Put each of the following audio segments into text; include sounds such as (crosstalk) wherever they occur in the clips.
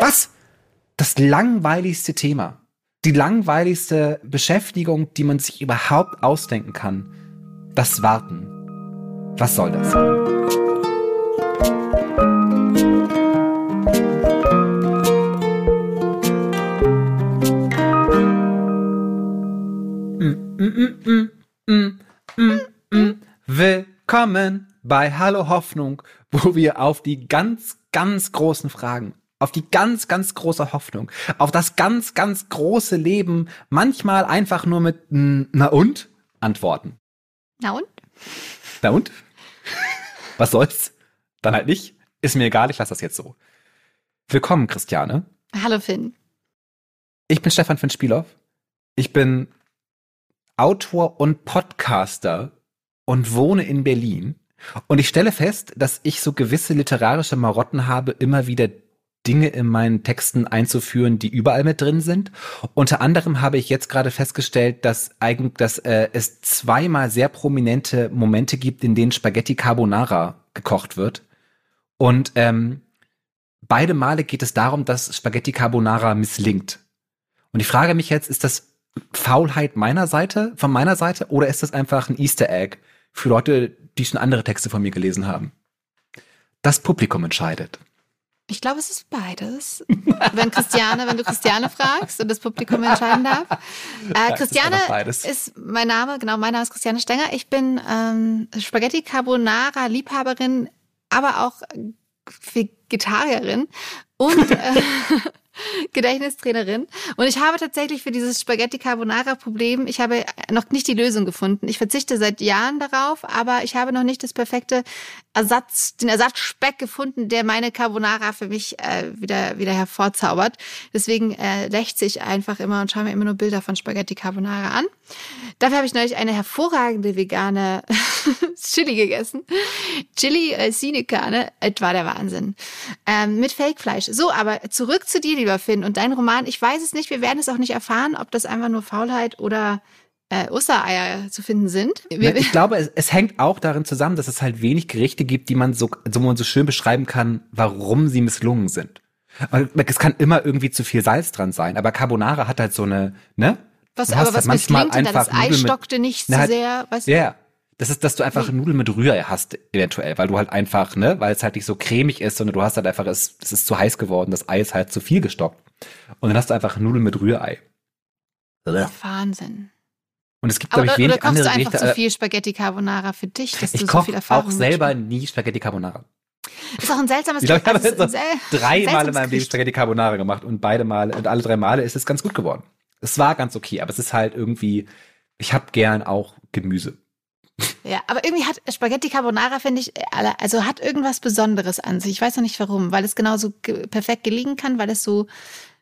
Was? Das langweiligste Thema. Die langweiligste Beschäftigung, die man sich überhaupt ausdenken kann. Das Warten. Was soll das? Willkommen bei Hallo Hoffnung, wo wir auf die ganz, ganz großen Fragen, auf die ganz, ganz große Hoffnung, auf das ganz, ganz große Leben manchmal einfach nur mit Na und antworten. Na und? Na und? Was soll's? Dann halt nicht. Ist mir egal, ich lasse das jetzt so. Willkommen, Christiane. Hallo Finn. Ich bin Stefan Finn Spielhoff. Ich bin Autor und Podcaster und wohne in Berlin. Und ich stelle fest, dass ich so gewisse literarische Marotten habe, immer wieder Dinge in meinen Texten einzuführen, die überall mit drin sind. Unter anderem habe ich jetzt gerade festgestellt, dass eigentlich, dass äh, es zweimal sehr prominente Momente gibt, in denen Spaghetti Carbonara gekocht wird. Und ähm, beide Male geht es darum, dass Spaghetti Carbonara misslingt. Und ich frage mich jetzt, ist das Faulheit meiner Seite, von meiner Seite, oder ist das einfach ein Easter Egg, für Leute, die schon andere Texte von mir gelesen haben. Das Publikum entscheidet. Ich glaube, es ist beides. wenn Christiane, wenn du Christiane fragst und das Publikum entscheiden darf. (laughs) Äh, Christiane ist, ist, mein Name, genau, mein Name ist Christiane Stenger. Ich bin ähm, Spaghetti Carbonara Liebhaberin, aber auch Vegetarierin und äh, (laughs) Gedächtnistrainerin. Und ich habe tatsächlich für dieses Spaghetti Carbonara Problem, ich habe noch nicht die Lösung gefunden. Ich verzichte seit Jahren darauf, aber ich habe noch nicht das perfekte Ersatz, den Ersatzspeck gefunden, der meine Carbonara für mich äh, wieder, wieder hervorzaubert. Deswegen äh, lächze ich einfach immer und schaue mir immer nur Bilder von Spaghetti Carbonara an. Dafür habe ich neulich eine hervorragende vegane (laughs) Chili gegessen. Chili äh, Sinekane, etwa der Wahnsinn. Ähm, mit Fake-Fleisch. So, aber zurück zu dir, lieber Finn, und dein Roman. Ich weiß es nicht, wir werden es auch nicht erfahren, ob das einfach nur Faulheit oder äh, Ostereier zu finden sind. Wir, ich glaube, es, es, hängt auch darin zusammen, dass es halt wenig Gerichte gibt, die man so, so, man so schön beschreiben kann, warum sie misslungen sind. Es kann immer irgendwie zu viel Salz dran sein, aber Carbonara hat halt so eine, ne? Was, aber was halt manchmal einfach das Ei stockte nicht so halt, sehr, weißt du? Ja, das ist, dass du einfach Nudeln mit Rührei hast, eventuell, weil du halt einfach, ne, weil es halt nicht so cremig ist, sondern du hast halt einfach, es, es ist zu heiß geworden, das Ei ist halt zu viel gestockt. Und dann hast du einfach Nudeln mit Rührei. Wahnsinn. Und es gibt, glaube ich, wenig oder andere du einfach Gerichte. zu viel Spaghetti Carbonara für dich, dass ich du so viel Erfahrung auch selber nie Spaghetti Carbonara. Ist auch ein seltsames (laughs) Ich, glaub, ich habe also, so drei Mal in meinem Leben Spaghetti Carbonara gemacht und beide Male und alle drei Male ist es ganz gut geworden. Es war ganz okay, aber es ist halt irgendwie, ich habe gern auch Gemüse. Ja, aber irgendwie hat Spaghetti Carbonara, finde ich, also hat irgendwas Besonderes an sich. Ich weiß noch nicht warum, weil es genauso perfekt gelingen kann, weil es so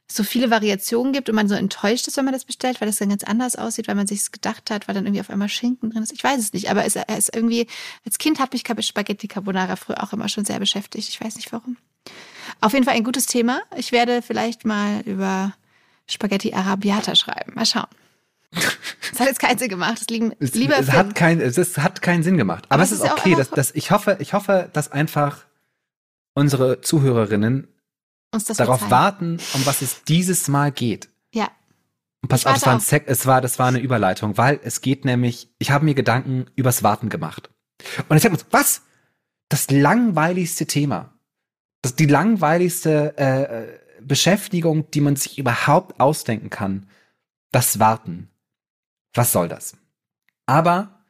so viele Variationen gibt und man so enttäuscht ist, wenn man das bestellt, weil das dann ganz anders aussieht, weil man sich gedacht hat, weil dann irgendwie auf einmal Schinken drin ist. Ich weiß es nicht, aber es, ist irgendwie, als Kind habe ich Spaghetti Carbonara früher auch immer schon sehr beschäftigt. Ich weiß nicht warum. Auf jeden Fall ein gutes Thema. Ich werde vielleicht mal über Spaghetti Arabiata schreiben. Mal schauen. (laughs) Das hat jetzt keinen Sinn gemacht. Das liegen, es, lieber es hat, kein, es hat keinen Sinn gemacht. Aber, Aber es ist okay. Dass, dass, ich, hoffe, ich hoffe, dass einfach unsere Zuhörerinnen darauf verzeihen. warten, um was es dieses Mal geht. Ja. Und pass auf, es war, ein Sek es war, das war eine Überleitung, weil es geht nämlich, ich habe mir Gedanken übers Warten gemacht. Und ich sag mir, was? Das langweiligste Thema. Das die langweiligste äh, Beschäftigung, die man sich überhaupt ausdenken kann. Das Warten. Was soll das? Aber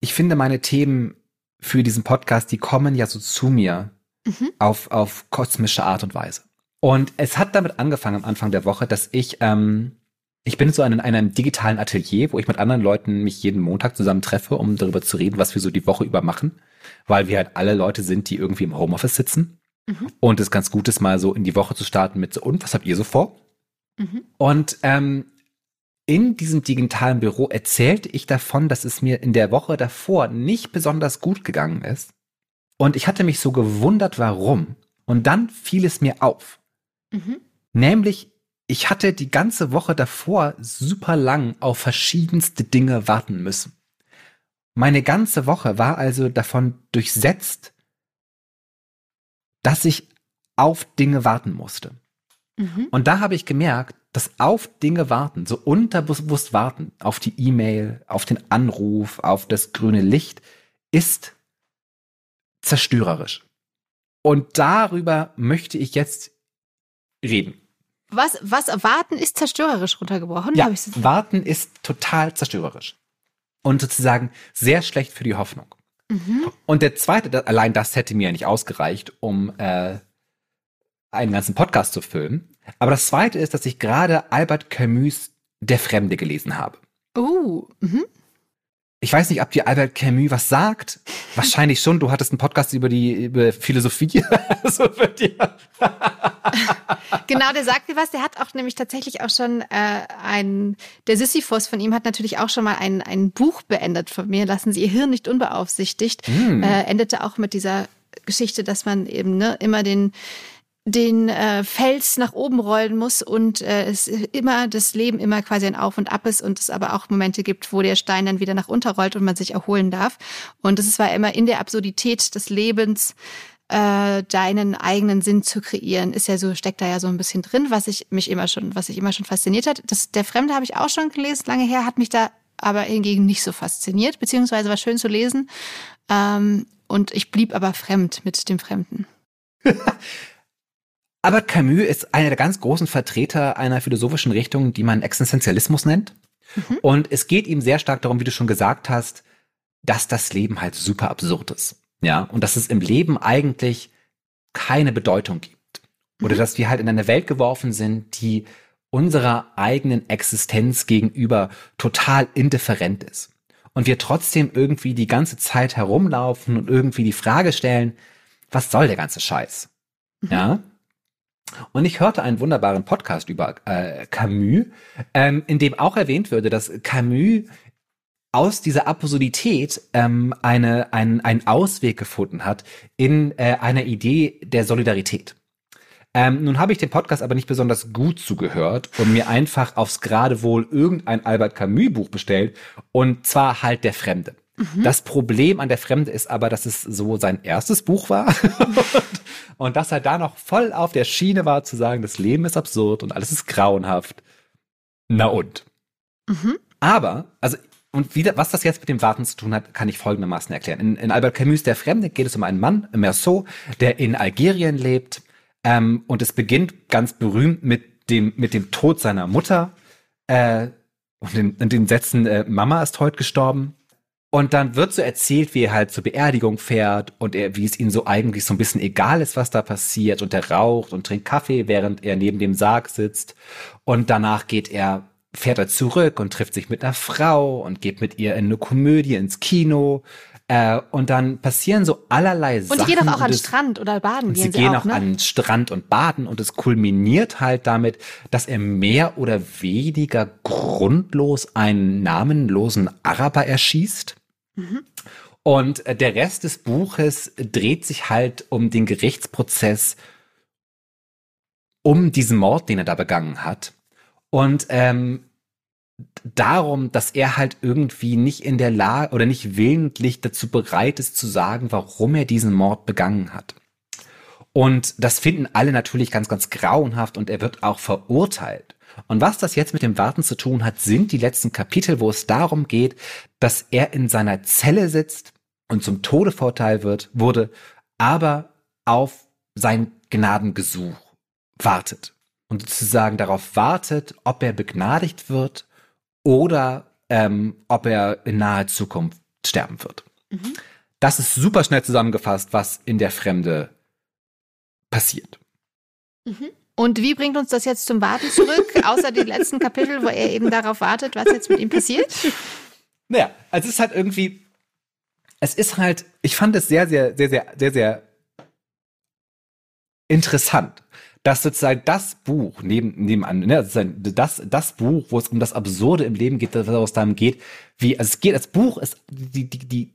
ich finde meine Themen für diesen Podcast, die kommen ja so zu mir mhm. auf, auf kosmische Art und Weise. Und es hat damit angefangen am Anfang der Woche, dass ich, ähm, ich bin so in einem digitalen Atelier, wo ich mit anderen Leuten mich jeden Montag zusammen treffe, um darüber zu reden, was wir so die Woche über machen, weil wir halt alle Leute sind, die irgendwie im Homeoffice sitzen. Mhm. Und es ganz gut ist, mal so in die Woche zu starten mit so, und was habt ihr so vor? Mhm. Und ähm, in diesem digitalen Büro erzählte ich davon, dass es mir in der Woche davor nicht besonders gut gegangen ist. Und ich hatte mich so gewundert, warum. Und dann fiel es mir auf. Mhm. Nämlich, ich hatte die ganze Woche davor super lang auf verschiedenste Dinge warten müssen. Meine ganze Woche war also davon durchsetzt, dass ich auf Dinge warten musste. Mhm. Und da habe ich gemerkt, dass auf Dinge warten, so unterbewusst warten, auf die E-Mail, auf den Anruf, auf das grüne Licht, ist zerstörerisch. Und darüber möchte ich jetzt reden. Was, was warten ist zerstörerisch runtergebrochen? Ja, warten ist total zerstörerisch. Und sozusagen sehr schlecht für die Hoffnung. Mhm. Und der zweite, allein das hätte mir nicht ausgereicht, um äh, einen ganzen Podcast zu füllen. Aber das zweite ist, dass ich gerade Albert Camus Der Fremde gelesen habe. Oh, mhm. Ich weiß nicht, ob dir Albert Camus was sagt. Wahrscheinlich schon. Du hattest einen Podcast über die über Philosophie. (laughs) also (laughs) genau, der sagt mir was. Der hat auch nämlich tatsächlich auch schon äh, ein, der Sisyphos von ihm hat natürlich auch schon mal ein, ein Buch beendet von mir. Lassen Sie Ihr Hirn nicht unbeaufsichtigt. Mm. Äh, endete auch mit dieser Geschichte, dass man eben ne, immer den den äh, Fels nach oben rollen muss und äh, es immer das Leben immer quasi ein Auf und Ab ist und es aber auch Momente gibt, wo der Stein dann wieder nach unten rollt und man sich erholen darf. Und es war immer in der Absurdität des Lebens äh, deinen eigenen Sinn zu kreieren, ist ja so, steckt da ja so ein bisschen drin, was ich mich immer schon, was ich immer schon fasziniert hat. Das, der Fremde habe ich auch schon gelesen, lange her, hat mich da aber hingegen nicht so fasziniert, beziehungsweise war schön zu lesen. Ähm, und ich blieb aber fremd mit dem Fremden. (laughs) Albert Camus ist einer der ganz großen Vertreter einer philosophischen Richtung, die man Existenzialismus nennt. Mhm. Und es geht ihm sehr stark darum, wie du schon gesagt hast, dass das Leben halt super absurd ist. Ja, und dass es im Leben eigentlich keine Bedeutung gibt. Oder mhm. dass wir halt in eine Welt geworfen sind, die unserer eigenen Existenz gegenüber total indifferent ist. Und wir trotzdem irgendwie die ganze Zeit herumlaufen und irgendwie die Frage stellen, was soll der ganze Scheiß? Mhm. Ja? Und ich hörte einen wunderbaren Podcast über äh, Camus, ähm, in dem auch erwähnt würde, dass Camus aus dieser Absurdität ähm, eine, ein, einen Ausweg gefunden hat in äh, einer Idee der Solidarität. Ähm, nun habe ich den Podcast aber nicht besonders gut zugehört und mir einfach aufs Geradewohl irgendein Albert Camus Buch bestellt und zwar halt der Fremde. Mhm. Das Problem an der Fremde ist aber, dass es so sein erstes Buch war und, (laughs) und dass er da noch voll auf der Schiene war zu sagen, das Leben ist absurd und alles ist grauenhaft. Na und? Mhm. Aber, also und wieder, was das jetzt mit dem Warten zu tun hat, kann ich folgendermaßen erklären. In, in Albert Camus Der Fremde geht es um einen Mann, Merceau, der in Algerien lebt. Ähm, und es beginnt ganz berühmt mit dem, mit dem Tod seiner Mutter. Äh, und in, in den Sätzen, äh, Mama ist heute gestorben. Und dann wird so erzählt, wie er halt zur Beerdigung fährt und er, wie es ihm so eigentlich so ein bisschen egal ist, was da passiert. Und er raucht und trinkt Kaffee, während er neben dem Sarg sitzt. Und danach geht er, fährt er zurück und trifft sich mit einer Frau und geht mit ihr in eine Komödie ins Kino. Äh, und dann passieren so allerlei Sachen. Und die gehen doch auch an den Strand oder baden. Gehen sie, gehen auch, auch ne? an Strand und baden und es kulminiert halt damit, dass er mehr oder weniger grundlos einen namenlosen Araber erschießt Mhm. Und äh, der Rest des Buches dreht sich halt um den Gerichtsprozess um diesen Mord, den er da begangen hat. Und ähm, darum, dass er halt irgendwie nicht in der Lage oder nicht willentlich dazu bereit ist zu sagen, warum er diesen Mord begangen hat. Und das finden alle natürlich ganz, ganz grauenhaft und er wird auch verurteilt. Und was das jetzt mit dem Warten zu tun hat, sind die letzten Kapitel, wo es darum geht, dass er in seiner Zelle sitzt und zum Tode verurteilt wird, wurde, aber auf sein Gnadengesuch wartet. Und sozusagen darauf wartet, ob er begnadigt wird oder ähm, ob er in naher Zukunft sterben wird. Mhm. Das ist super schnell zusammengefasst, was in der Fremde passiert. Mhm. Und wie bringt uns das jetzt zum Warten zurück, (laughs) außer die letzten Kapitel, wo er eben darauf wartet, was jetzt mit ihm passiert? Naja, also es ist halt irgendwie, es ist halt, ich fand es sehr, sehr, sehr, sehr, sehr, sehr interessant, dass sozusagen das Buch neben, nebenan, ne, das, das Buch, wo es um das Absurde im Leben geht, wo es darum geht, wie, also es geht, das Buch ist, die, die, die,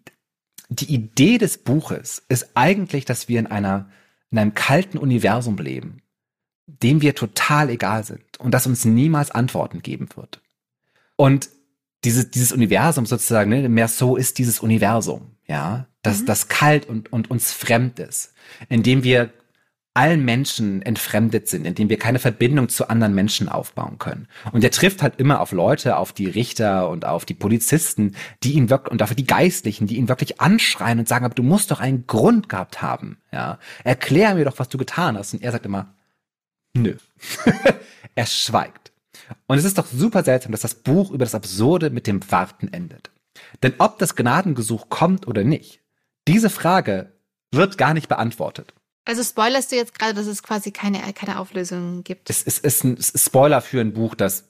die Idee des Buches ist eigentlich, dass wir in einer, in einem kalten Universum leben dem wir total egal sind und das uns niemals Antworten geben wird. Und dieses, dieses Universum sozusagen, ne, mehr so ist dieses Universum, ja, das, mhm. das kalt und, und uns fremd ist, in dem wir allen Menschen entfremdet sind, in dem wir keine Verbindung zu anderen Menschen aufbauen können. Und er trifft halt immer auf Leute, auf die Richter und auf die Polizisten, die ihn wirklich, und auf die Geistlichen, die ihn wirklich anschreien und sagen, aber du musst doch einen Grund gehabt haben, ja. Erklär mir doch, was du getan hast. Und er sagt immer, nö. (laughs) er schweigt. Und es ist doch super seltsam, dass das Buch über das Absurde mit dem Warten endet. Denn ob das Gnadengesuch kommt oder nicht, diese Frage wird gar nicht beantwortet. Also spoilerst du jetzt gerade, dass es quasi keine, keine Auflösung gibt? Es ist, ist ein Spoiler für ein Buch, das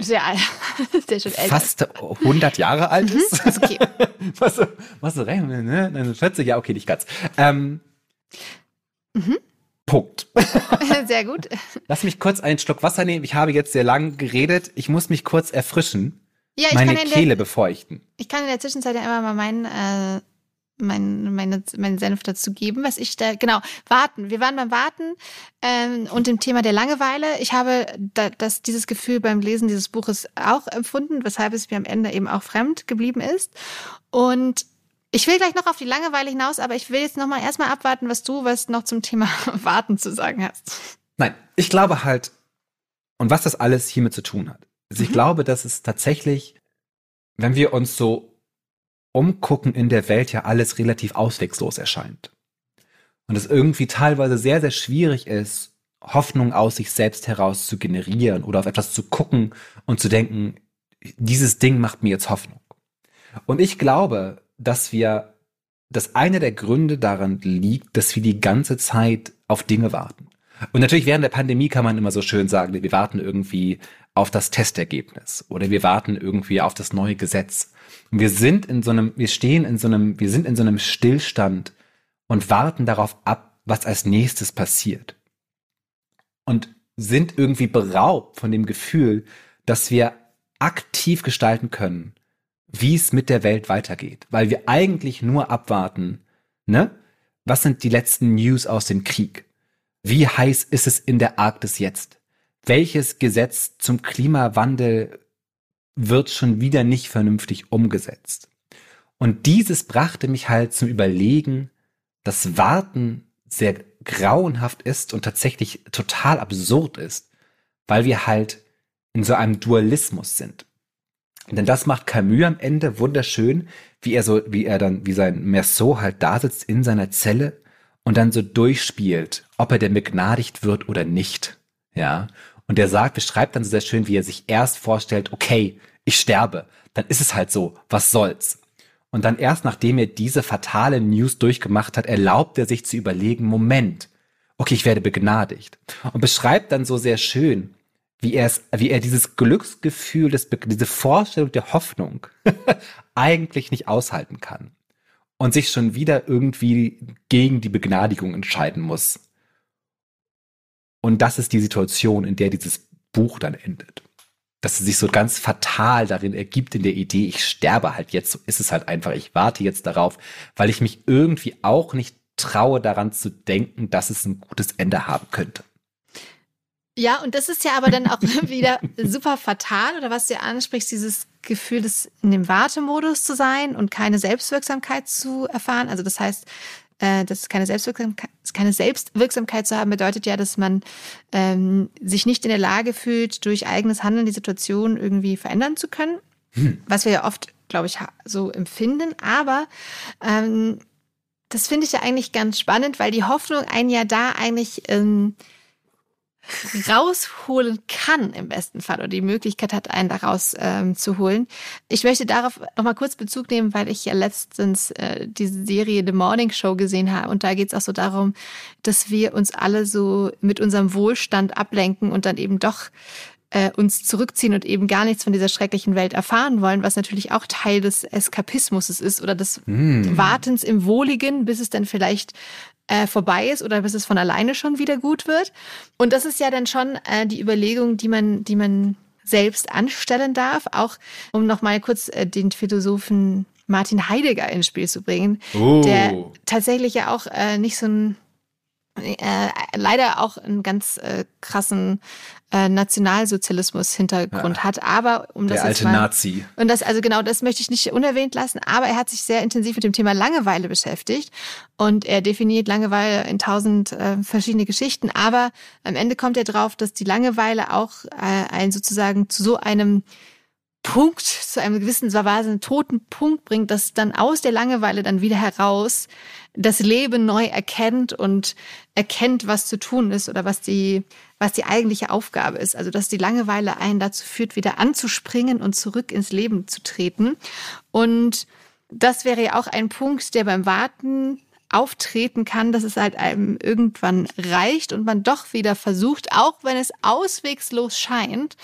sehr alt, (laughs) sehr schon älter. Fast 100 Jahre alt mhm, ist. Mhm, (laughs) okay. was, was so recht, ne? 40, ja, okay, nicht ganz. Ähm, mhm. Punkt. (laughs) Sehr gut. Lass mich kurz einen Schluck Wasser nehmen. Ich habe jetzt sehr lang geredet. Ich muss mich kurz erfrischen. Ja, ich meine Kehle der, befeuchten. Ich kann in der Zwischenzeit ja immer mal meinen äh, mein, meine, meinen Senf dazu geben, was ich da, genau, warten. Wir waren beim Warten ähm, und dem Thema der Langeweile. Ich habe da, das, dieses Gefühl beim Lesen dieses Buches auch empfunden, weshalb es mir am Ende eben auch fremd geblieben ist. Und ich will gleich noch auf die Langeweile hinaus, aber ich will jetzt noch mal erstmal abwarten, was du was noch zum Thema (laughs) Warten zu sagen hast. Nein, ich glaube halt, und was das alles hiermit zu tun hat. Also ich mhm. glaube, dass es tatsächlich, wenn wir uns so Umgucken in der Welt ja alles relativ auswegslos erscheint. Und es irgendwie teilweise sehr, sehr schwierig ist, Hoffnung aus sich selbst heraus zu generieren oder auf etwas zu gucken und zu denken, dieses Ding macht mir jetzt Hoffnung. Und ich glaube, dass wir, dass einer der Gründe daran liegt, dass wir die ganze Zeit auf Dinge warten. Und natürlich während der Pandemie kann man immer so schön sagen, wir warten irgendwie auf das Testergebnis oder wir warten irgendwie auf das neue Gesetz. Und wir sind in so einem, wir stehen in so einem, wir sind in so einem Stillstand und warten darauf ab, was als nächstes passiert. Und sind irgendwie beraubt von dem Gefühl, dass wir aktiv gestalten können, wie es mit der Welt weitergeht, weil wir eigentlich nur abwarten, ne? Was sind die letzten News aus dem Krieg? Wie heiß ist es in der Arktis jetzt? Welches Gesetz zum Klimawandel wird schon wieder nicht vernünftig umgesetzt. Und dieses brachte mich halt zum Überlegen, dass Warten sehr grauenhaft ist und tatsächlich total absurd ist, weil wir halt in so einem Dualismus sind. Denn das macht Camus am Ende wunderschön, wie er so, wie er dann, wie sein Merceau halt da sitzt in seiner Zelle und dann so durchspielt, ob er denn begnadigt wird oder nicht. Ja. Und er sagt, beschreibt dann so sehr schön, wie er sich erst vorstellt, okay, ich sterbe, dann ist es halt so, was soll's. Und dann erst nachdem er diese fatale News durchgemacht hat, erlaubt er sich zu überlegen, Moment, okay, ich werde begnadigt. Und beschreibt dann so sehr schön, wie er es, wie er dieses Glücksgefühl, das, diese Vorstellung der Hoffnung (laughs) eigentlich nicht aushalten kann. Und sich schon wieder irgendwie gegen die Begnadigung entscheiden muss. Und das ist die Situation, in der dieses Buch dann endet dass es sich so ganz fatal darin ergibt in der Idee, ich sterbe halt jetzt, so ist es halt einfach, ich warte jetzt darauf, weil ich mich irgendwie auch nicht traue daran zu denken, dass es ein gutes Ende haben könnte. Ja, und das ist ja aber dann auch (laughs) wieder super fatal, oder was du ja ansprichst, dieses Gefühl, des in dem Wartemodus zu sein und keine Selbstwirksamkeit zu erfahren. Also das heißt, äh, dass keine Selbstwirksamkeit, keine Selbstwirksamkeit zu haben, bedeutet ja, dass man ähm, sich nicht in der Lage fühlt, durch eigenes Handeln die Situation irgendwie verändern zu können. Hm. Was wir ja oft, glaube ich, so empfinden. Aber ähm, das finde ich ja eigentlich ganz spannend, weil die Hoffnung einen ja da eigentlich ähm, rausholen kann im besten Fall oder die Möglichkeit hat, einen daraus ähm, zu holen. Ich möchte darauf nochmal kurz Bezug nehmen, weil ich ja letztens äh, diese Serie The Morning Show gesehen habe und da geht es auch so darum, dass wir uns alle so mit unserem Wohlstand ablenken und dann eben doch äh, uns zurückziehen und eben gar nichts von dieser schrecklichen Welt erfahren wollen, was natürlich auch Teil des Eskapismus ist oder des mm. Wartens im Wohligen, bis es dann vielleicht äh, vorbei ist oder bis es von alleine schon wieder gut wird. Und das ist ja dann schon äh, die Überlegung, die man, die man selbst anstellen darf, auch um nochmal kurz äh, den Philosophen Martin Heidegger ins Spiel zu bringen, oh. der tatsächlich ja auch äh, nicht so ein äh, leider auch einen ganz äh, krassen äh, Nationalsozialismus-Hintergrund ja. hat. Aber um das Der alte mal, Nazi. Und das, also genau, das möchte ich nicht unerwähnt lassen, aber er hat sich sehr intensiv mit dem Thema Langeweile beschäftigt und er definiert Langeweile in tausend äh, verschiedene Geschichten. Aber am Ende kommt er drauf, dass die Langeweile auch äh, ein sozusagen zu so einem Punkt, zu einem gewissen Weise einen toten Punkt bringt, dass dann aus der Langeweile dann wieder heraus das Leben neu erkennt und erkennt, was zu tun ist oder was die, was die eigentliche Aufgabe ist. Also, dass die Langeweile einen dazu führt, wieder anzuspringen und zurück ins Leben zu treten. Und das wäre ja auch ein Punkt, der beim Warten auftreten kann, dass es halt einem irgendwann reicht und man doch wieder versucht, auch wenn es auswegslos scheint,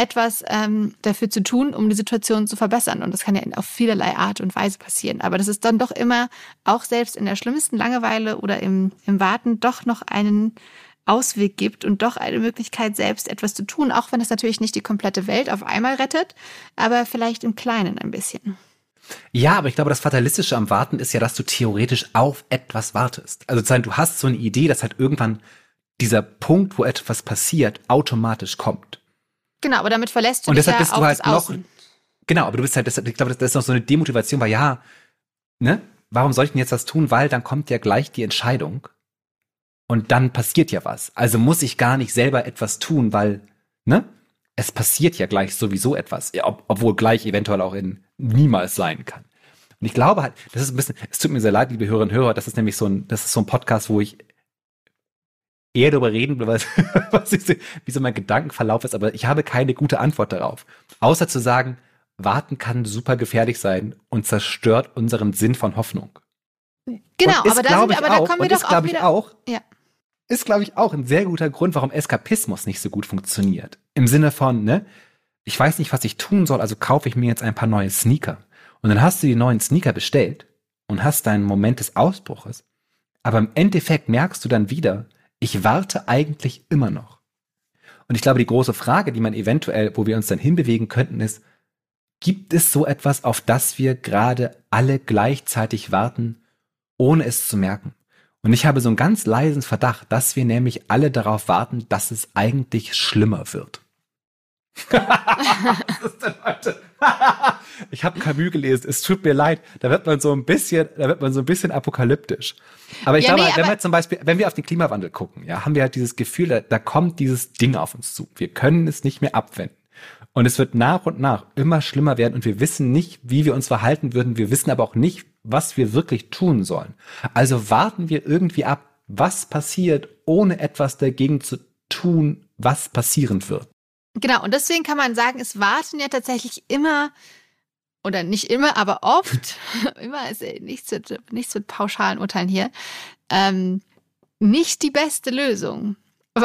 etwas ähm, dafür zu tun, um die Situation zu verbessern. Und das kann ja auf vielerlei Art und Weise passieren. Aber das ist dann doch immer, auch selbst in der schlimmsten Langeweile oder im, im Warten, doch noch einen Ausweg gibt und doch eine Möglichkeit, selbst etwas zu tun, auch wenn es natürlich nicht die komplette Welt auf einmal rettet, aber vielleicht im Kleinen ein bisschen. Ja, aber ich glaube, das Fatalistische am Warten ist ja, dass du theoretisch auf etwas wartest. Also du hast so eine Idee, dass halt irgendwann dieser Punkt, wo etwas passiert, automatisch kommt. Genau, aber damit verlässt du und dich deshalb ja bist du halt noch, genau, aber du bist halt, deshalb, ich glaube, das ist noch so eine Demotivation, weil ja, ne, warum soll ich denn jetzt was tun? Weil dann kommt ja gleich die Entscheidung und dann passiert ja was. Also muss ich gar nicht selber etwas tun, weil, ne, es passiert ja gleich sowieso etwas, ob, obwohl gleich eventuell auch in niemals sein kann. Und ich glaube halt, das ist ein bisschen, es tut mir sehr leid, liebe Hörerinnen und Hörer, das ist nämlich so ein, das ist so ein Podcast, wo ich eher darüber reden, was, (laughs) was ich, wie so mein Gedankenverlauf ist, aber ich habe keine gute Antwort darauf. Außer zu sagen, warten kann super gefährlich sein und zerstört unseren Sinn von Hoffnung. Genau, ist, aber, da, sind, aber da kommen wir doch auch wieder. Auch, ja. Ist, glaube ich, auch ein sehr guter Grund, warum Eskapismus nicht so gut funktioniert. Im Sinne von, ne, ich weiß nicht, was ich tun soll, also kaufe ich mir jetzt ein paar neue Sneaker. Und dann hast du die neuen Sneaker bestellt und hast deinen Moment des Ausbruches. Aber im Endeffekt merkst du dann wieder, ich warte eigentlich immer noch. Und ich glaube, die große Frage, die man eventuell, wo wir uns dann hinbewegen könnten, ist, gibt es so etwas, auf das wir gerade alle gleichzeitig warten, ohne es zu merken? Und ich habe so einen ganz leisen Verdacht, dass wir nämlich alle darauf warten, dass es eigentlich schlimmer wird. Was ist denn heute? (laughs) ich habe Camus gelesen, es tut mir leid, da wird man so ein bisschen, da wird man so ein bisschen apokalyptisch. Aber ich ja, glaube, nee, wenn wir zum Beispiel, wenn wir auf den Klimawandel gucken, ja, haben wir halt dieses Gefühl, da, da kommt dieses Ding auf uns zu. Wir können es nicht mehr abwenden. Und es wird nach und nach immer schlimmer werden und wir wissen nicht, wie wir uns verhalten würden. Wir wissen aber auch nicht, was wir wirklich tun sollen. Also warten wir irgendwie ab, was passiert, ohne etwas dagegen zu tun, was passieren wird. Genau, und deswegen kann man sagen, es warten ja tatsächlich immer, oder nicht immer, aber oft, (laughs) immer ist nichts mit, nichts mit pauschalen Urteilen hier, ähm, nicht die beste Lösung. (laughs)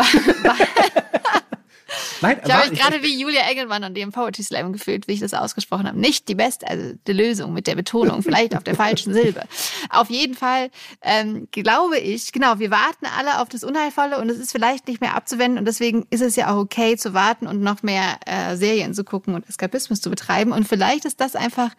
Nein, ich habe mich gerade wie Julia Engelmann an dem Poetry Slam gefühlt, wie ich das ausgesprochen habe. Nicht die beste, also die Lösung mit der Betonung, vielleicht auf der falschen Silbe. (laughs) Auf jeden Fall ähm, glaube ich, genau, wir warten alle auf das Unheilvolle und es ist vielleicht nicht mehr abzuwenden und deswegen ist es ja auch okay zu warten und noch mehr äh, Serien zu gucken und Eskapismus zu betreiben und vielleicht ist das einfach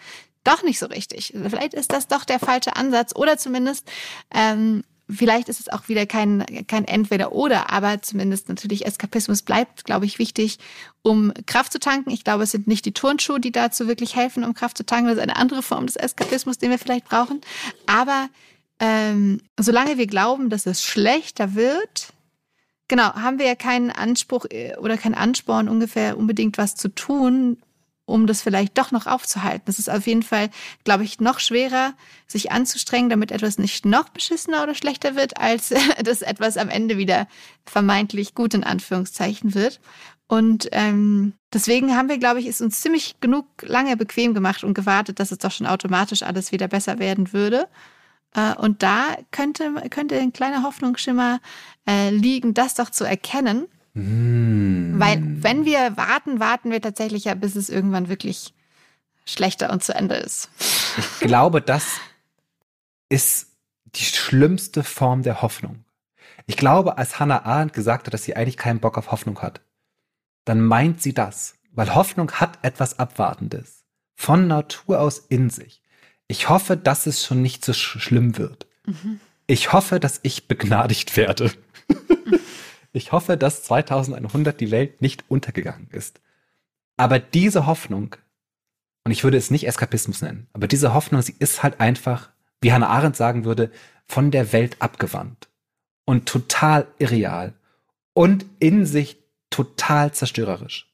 doch nicht so richtig. Vielleicht ist das doch der falsche Ansatz oder zumindest ähm, vielleicht ist es auch wieder kein, kein Entweder-Oder, aber zumindest natürlich Eskapismus bleibt, glaube ich, wichtig, um Kraft zu tanken. Ich glaube, es sind nicht die Turnschuhe, die dazu wirklich helfen, um Kraft zu tanken. Das ist eine andere Form des Eskapismus, den wir vielleicht brauchen. Aber ähm, solange wir glauben, dass es schlechter wird, genau, haben wir ja keinen Anspruch äh, oder keinen Ansporn, ungefähr unbedingt was zu tun, um das vielleicht doch noch aufzuhalten. Das ist auf jeden Fall, glaube ich, noch schwerer, sich anzustrengen, damit etwas nicht noch beschissener oder schlechter wird, als (laughs) dass etwas am Ende wieder vermeintlich gut in Anführungszeichen wird. Und ähm, deswegen haben wir, glaube ich, es uns ziemlich genug lange bequem gemacht und gewartet, dass es doch schon automatisch alles wieder besser werden würde. Äh, und da könnte, könnte ein kleiner Hoffnungsschimmer äh, liegen, das doch zu erkennen Mm. Weil wenn wir warten, warten wir tatsächlich ja, bis es irgendwann wirklich schlechter und zu Ende ist. Ich glaube, das ist die schlimmste Form der Hoffnung. Ich glaube, als Hannah Arendt gesagt hat, dass sie eigentlich keinen Bock auf Hoffnung hat, dann meint sie das. Weil Hoffnung hat etwas Abwartendes. Von Natur aus in sich. Ich hoffe, dass es schon nicht so sch schlimm wird. Mhm. Ich hoffe, dass ich begnadigt werde. Ich hoffe, dass 2100 die Welt nicht untergegangen ist. Aber diese Hoffnung, und ich würde es nicht Eskapismus nennen, aber diese Hoffnung, sie ist halt einfach, wie Hannah Arendt sagen würde, von der Welt abgewandt und total irreal und in sich total zerstörerisch.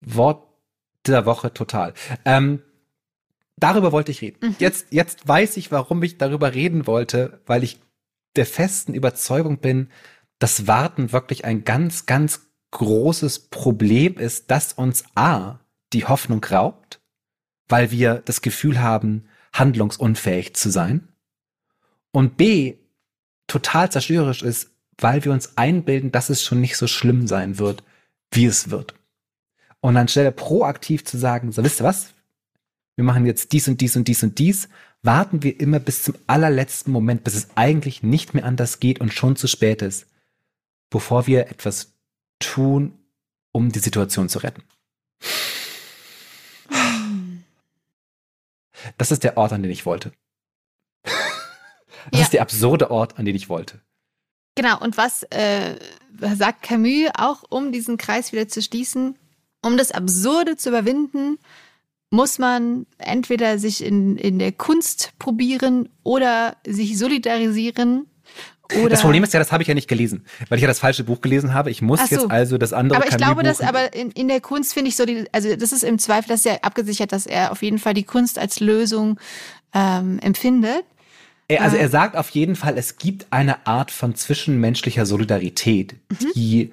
Wort der Woche total. Ähm, darüber wollte ich reden. Mhm. Jetzt, jetzt weiß ich, warum ich darüber reden wollte, weil ich der festen Überzeugung bin, dass Warten wirklich ein ganz, ganz großes Problem ist, dass uns A, die Hoffnung raubt, weil wir das Gefühl haben, handlungsunfähig zu sein. Und B, total zerstörerisch ist, weil wir uns einbilden, dass es schon nicht so schlimm sein wird, wie es wird. Und anstelle proaktiv zu sagen, so wisst ihr was? Wir machen jetzt dies und dies und dies und dies, warten wir immer bis zum allerletzten Moment, bis es eigentlich nicht mehr anders geht und schon zu spät ist, bevor wir etwas tun, um die Situation zu retten. Das ist der Ort, an den ich wollte. Das ja. ist der absurde Ort, an den ich wollte. Genau, und was äh, sagt Camus auch, um diesen Kreis wieder zu schließen? Um das Absurde zu überwinden, muss man entweder sich in, in der Kunst probieren oder sich solidarisieren. Oder das Problem ist ja, das habe ich ja nicht gelesen, weil ich ja das falsche Buch gelesen habe. Ich muss so. jetzt also das andere. Aber ich glaube, dass aber in, in der Kunst finde ich so, die, also das ist im Zweifel, das ist ja abgesichert, dass er auf jeden Fall die Kunst als Lösung ähm, empfindet. Er, also er sagt auf jeden Fall, es gibt eine Art von zwischenmenschlicher Solidarität, mhm. die,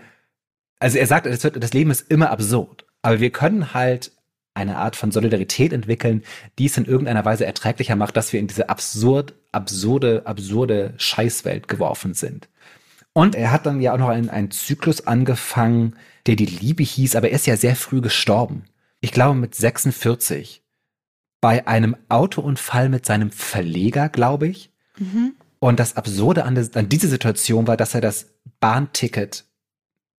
also er sagt, das, das Leben ist immer absurd, aber wir können halt eine Art von Solidarität entwickeln, die es in irgendeiner Weise erträglicher macht, dass wir in diese absurd, absurde, absurde Scheißwelt geworfen sind. Und er hat dann ja auch noch einen, einen Zyklus angefangen, der die Liebe hieß, aber er ist ja sehr früh gestorben. Ich glaube mit 46 bei einem Autounfall mit seinem Verleger, glaube ich. Mhm. Und das Absurde an, an dieser Situation war, dass er das Bahnticket,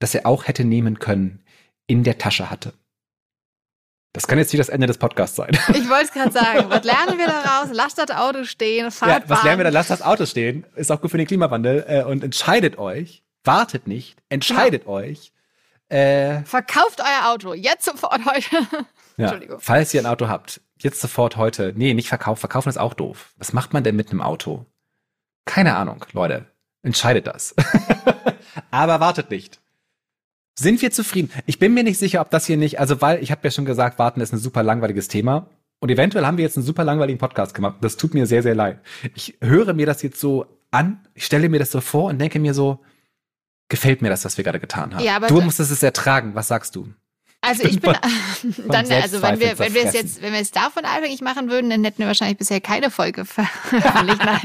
das er auch hätte nehmen können, in der Tasche hatte. Das kann jetzt nicht das Ende des Podcasts sein. (laughs) Ich wollte es gerade sagen. Was lernen wir daraus? Lasst das Auto stehen, fahrt ja, Was lernen wir da? Lasst das Auto stehen. Ist auch gut für den Klimawandel. Äh, und entscheidet euch. Wartet nicht. Entscheidet ja. euch. Äh, Verkauft euer Auto. Jetzt sofort heute. (laughs) Ja, Entschuldigung. Falls ihr ein Auto habt, jetzt sofort heute. Nee, nicht verkaufen. Verkaufen ist auch doof. Was macht man denn mit einem Auto? Keine Ahnung, Leute. Entscheidet das. (laughs) Aber wartet nicht. Sind wir zufrieden? Ich bin mir nicht sicher, ob das hier nicht, also weil ich habe ja schon gesagt, warten ist ein super langweiliges Thema. Und eventuell haben wir jetzt einen super langweiligen Podcast gemacht. Das tut mir sehr, sehr leid. Ich höre mir das jetzt so an, ich stelle mir das so vor und denke mir so, gefällt mir das, was wir gerade getan haben. Ja, aber du musstest es ertragen. Was sagst du? Also ich bin (laughs) dann, also wenn wir, wenn wir es jetzt, wenn wir es davon abhängig machen würden, dann hätten wir wahrscheinlich bisher keine Folge (laughs) veröffentlicht. Nein,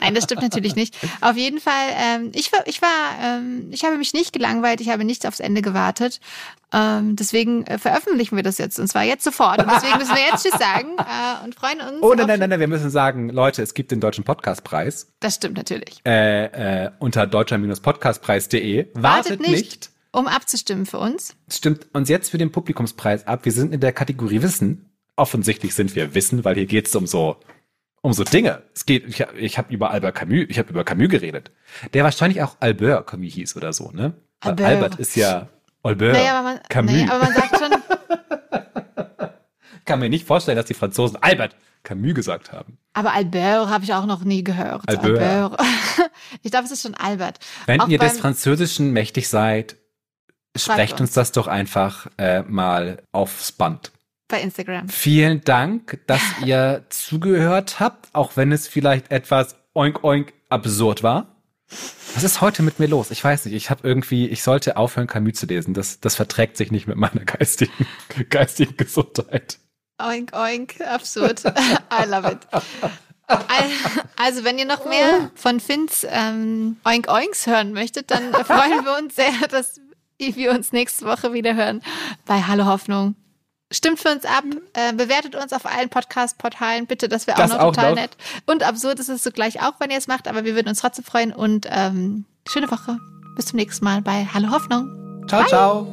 nein, das stimmt natürlich nicht. Auf jeden Fall, ähm, ich war, ich war, ähm, ich habe mich nicht gelangweilt, ich habe nicht aufs Ende gewartet. Ähm, deswegen äh, veröffentlichen wir das jetzt und zwar jetzt sofort. Und deswegen müssen wir jetzt Tschüss sagen (laughs) äh, und freuen uns. Oh nein, nein, nein, nein, wir müssen sagen, Leute, es gibt den deutschen Podcastpreis. Das stimmt natürlich. Äh, äh, unter deutscher-podcastpreis.de. Wartet, Wartet nicht. nicht um abzustimmen für uns. Stimmt uns jetzt für den Publikumspreis ab. Wir sind in der Kategorie Wissen. Offensichtlich sind wir Wissen, weil hier geht es um so um so Dinge. Es geht, ich, ich habe über Albert Camus, ich habe über Camus geredet. Der wahrscheinlich auch Albert Camus hieß oder so, ne? Albert, Albert ist ja Albert naja, aber man, Camus. Naja, aber man sagt schon. (laughs) Kann mir nicht vorstellen, dass die Franzosen Albert Camus gesagt haben. Aber Albert habe ich auch noch nie gehört. Albert. Albert. (laughs) Ich glaube, es ist schon Albert. Wenn auch ihr des Französischen mächtig seid, Sprecht uns. uns das doch einfach äh, mal aufs Band. Bei Instagram. Vielen Dank, dass (laughs) ihr zugehört habt, auch wenn es vielleicht etwas oink oink absurd war. Was ist heute mit mir los? Ich weiß nicht. Ich habe irgendwie, ich sollte aufhören, Camus zu lesen. Das, das verträgt sich nicht mit meiner (laughs) geistigen, geistigen Gesundheit. Oink, oink, absurd. (laughs) I love it. Also, wenn ihr noch mehr von Finns ähm, Oink Oinks hören möchtet, dann freuen wir uns sehr, dass die wir uns nächste Woche wieder hören bei Hallo Hoffnung. Stimmt für uns ab, äh, bewertet uns auf allen Podcast-Portalen, bitte, das wäre auch noch auch total noch. nett. Und absurd ist es zugleich auch, wenn ihr es macht, aber wir würden uns trotzdem freuen und ähm, schöne Woche. Bis zum nächsten Mal bei Hallo Hoffnung. Ciao, Bye. ciao.